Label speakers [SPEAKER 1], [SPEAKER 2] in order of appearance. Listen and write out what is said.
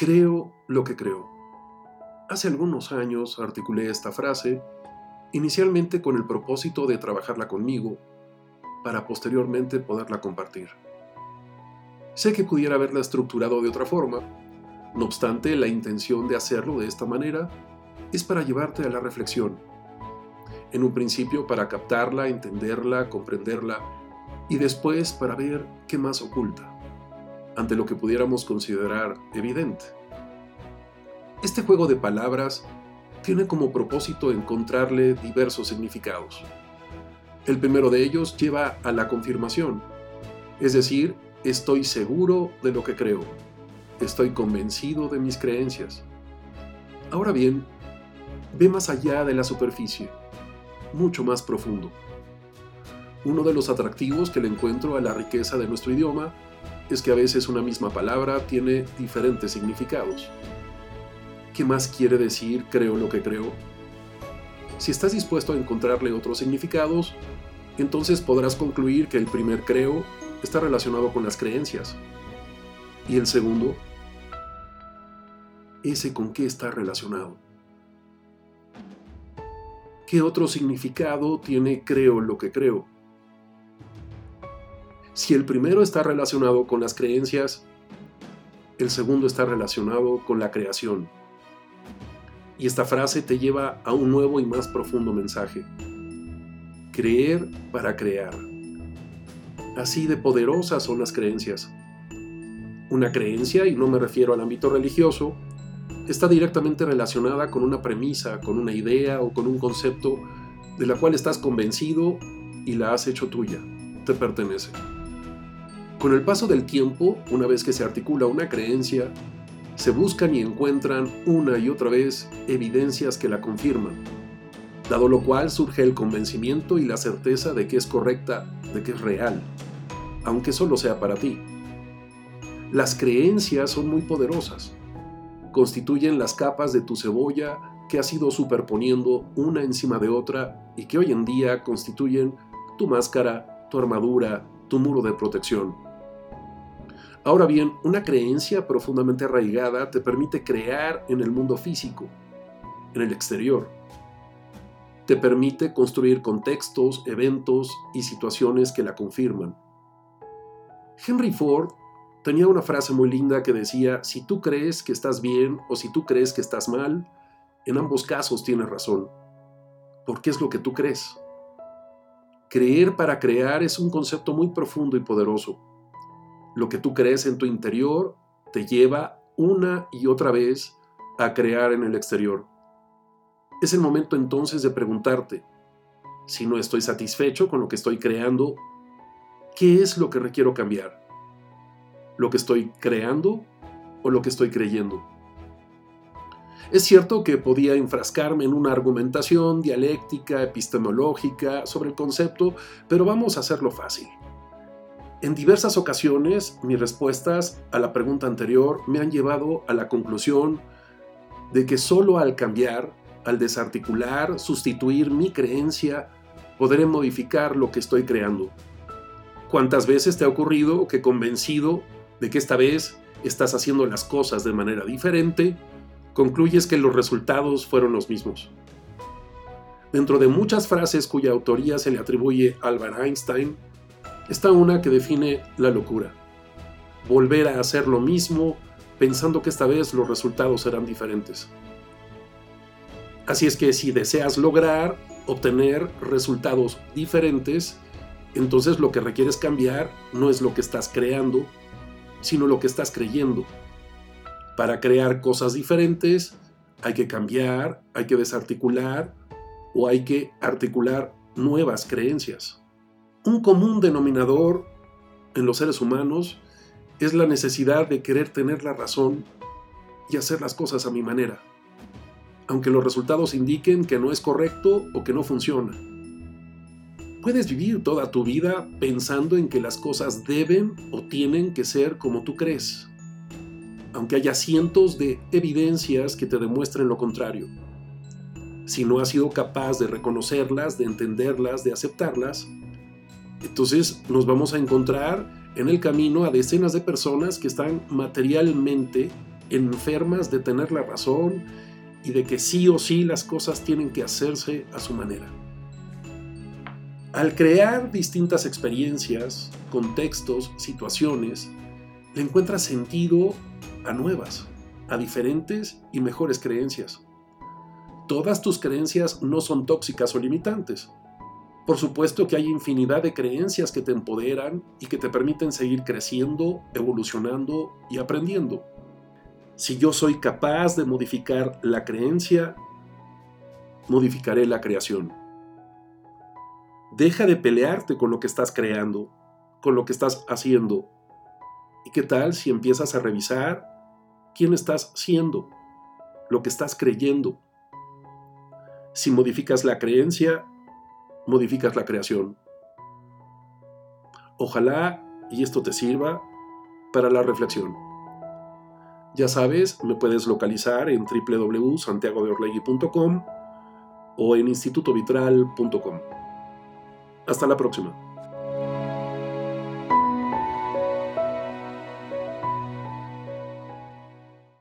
[SPEAKER 1] Creo lo que creo. Hace algunos años articulé esta frase, inicialmente con el propósito de trabajarla conmigo, para posteriormente poderla compartir. Sé que pudiera haberla estructurado de otra forma, no obstante, la intención de hacerlo de esta manera es para llevarte a la reflexión. En un principio para captarla, entenderla, comprenderla y después para ver qué más oculta ante lo que pudiéramos considerar evidente. Este juego de palabras tiene como propósito encontrarle diversos significados. El primero de ellos lleva a la confirmación, es decir, estoy seguro de lo que creo, estoy convencido de mis creencias. Ahora bien, ve más allá de la superficie, mucho más profundo. Uno de los atractivos que le encuentro a la riqueza de nuestro idioma es que a veces una misma palabra tiene diferentes significados. ¿Qué más quiere decir creo lo que creo? Si estás dispuesto a encontrarle otros significados, entonces podrás concluir que el primer creo está relacionado con las creencias. Y el segundo, ese con qué está relacionado. ¿Qué otro significado tiene creo lo que creo? Si el primero está relacionado con las creencias, el segundo está relacionado con la creación. Y esta frase te lleva a un nuevo y más profundo mensaje. Creer para crear. Así de poderosas son las creencias. Una creencia, y no me refiero al ámbito religioso, está directamente relacionada con una premisa, con una idea o con un concepto de la cual estás convencido y la has hecho tuya, te pertenece. Con el paso del tiempo, una vez que se articula una creencia, se buscan y encuentran una y otra vez evidencias que la confirman, dado lo cual surge el convencimiento y la certeza de que es correcta, de que es real, aunque solo sea para ti. Las creencias son muy poderosas. Constituyen las capas de tu cebolla que has ido superponiendo una encima de otra y que hoy en día constituyen tu máscara, tu armadura, tu muro de protección. Ahora bien, una creencia profundamente arraigada te permite crear en el mundo físico, en el exterior. Te permite construir contextos, eventos y situaciones que la confirman. Henry Ford tenía una frase muy linda que decía, si tú crees que estás bien o si tú crees que estás mal, en ambos casos tienes razón, porque es lo que tú crees. Creer para crear es un concepto muy profundo y poderoso lo que tú crees en tu interior te lleva una y otra vez a crear en el exterior. Es el momento entonces de preguntarte, si no estoy satisfecho con lo que estoy creando, ¿qué es lo que requiero cambiar? ¿Lo que estoy creando o lo que estoy creyendo? Es cierto que podía enfrascarme en una argumentación dialéctica, epistemológica sobre el concepto, pero vamos a hacerlo fácil. En diversas ocasiones, mis respuestas a la pregunta anterior me han llevado a la conclusión de que solo al cambiar, al desarticular, sustituir mi creencia, podré modificar lo que estoy creando. ¿Cuántas veces te ha ocurrido que convencido de que esta vez estás haciendo las cosas de manera diferente, concluyes que los resultados fueron los mismos? Dentro de muchas frases cuya autoría se le atribuye a Albert Einstein, Está una que define la locura. Volver a hacer lo mismo pensando que esta vez los resultados serán diferentes. Así es que si deseas lograr obtener resultados diferentes, entonces lo que requieres cambiar no es lo que estás creando, sino lo que estás creyendo. Para crear cosas diferentes hay que cambiar, hay que desarticular o hay que articular nuevas creencias. Un común denominador en los seres humanos es la necesidad de querer tener la razón y hacer las cosas a mi manera, aunque los resultados indiquen que no es correcto o que no funciona. Puedes vivir toda tu vida pensando en que las cosas deben o tienen que ser como tú crees, aunque haya cientos de evidencias que te demuestren lo contrario. Si no has sido capaz de reconocerlas, de entenderlas, de aceptarlas, entonces nos vamos a encontrar en el camino a decenas de personas que están materialmente enfermas de tener la razón y de que sí o sí las cosas tienen que hacerse a su manera. Al crear distintas experiencias, contextos, situaciones, le encuentras sentido a nuevas, a diferentes y mejores creencias. Todas tus creencias no son tóxicas o limitantes. Por supuesto que hay infinidad de creencias que te empoderan y que te permiten seguir creciendo, evolucionando y aprendiendo. Si yo soy capaz de modificar la creencia, modificaré la creación. Deja de pelearte con lo que estás creando, con lo que estás haciendo. ¿Y qué tal si empiezas a revisar quién estás siendo, lo que estás creyendo? Si modificas la creencia, modificas la creación. Ojalá y esto te sirva para la reflexión. Ya sabes, me puedes localizar en www.santiagodeorlegui.com o en institutovitral.com. Hasta la próxima.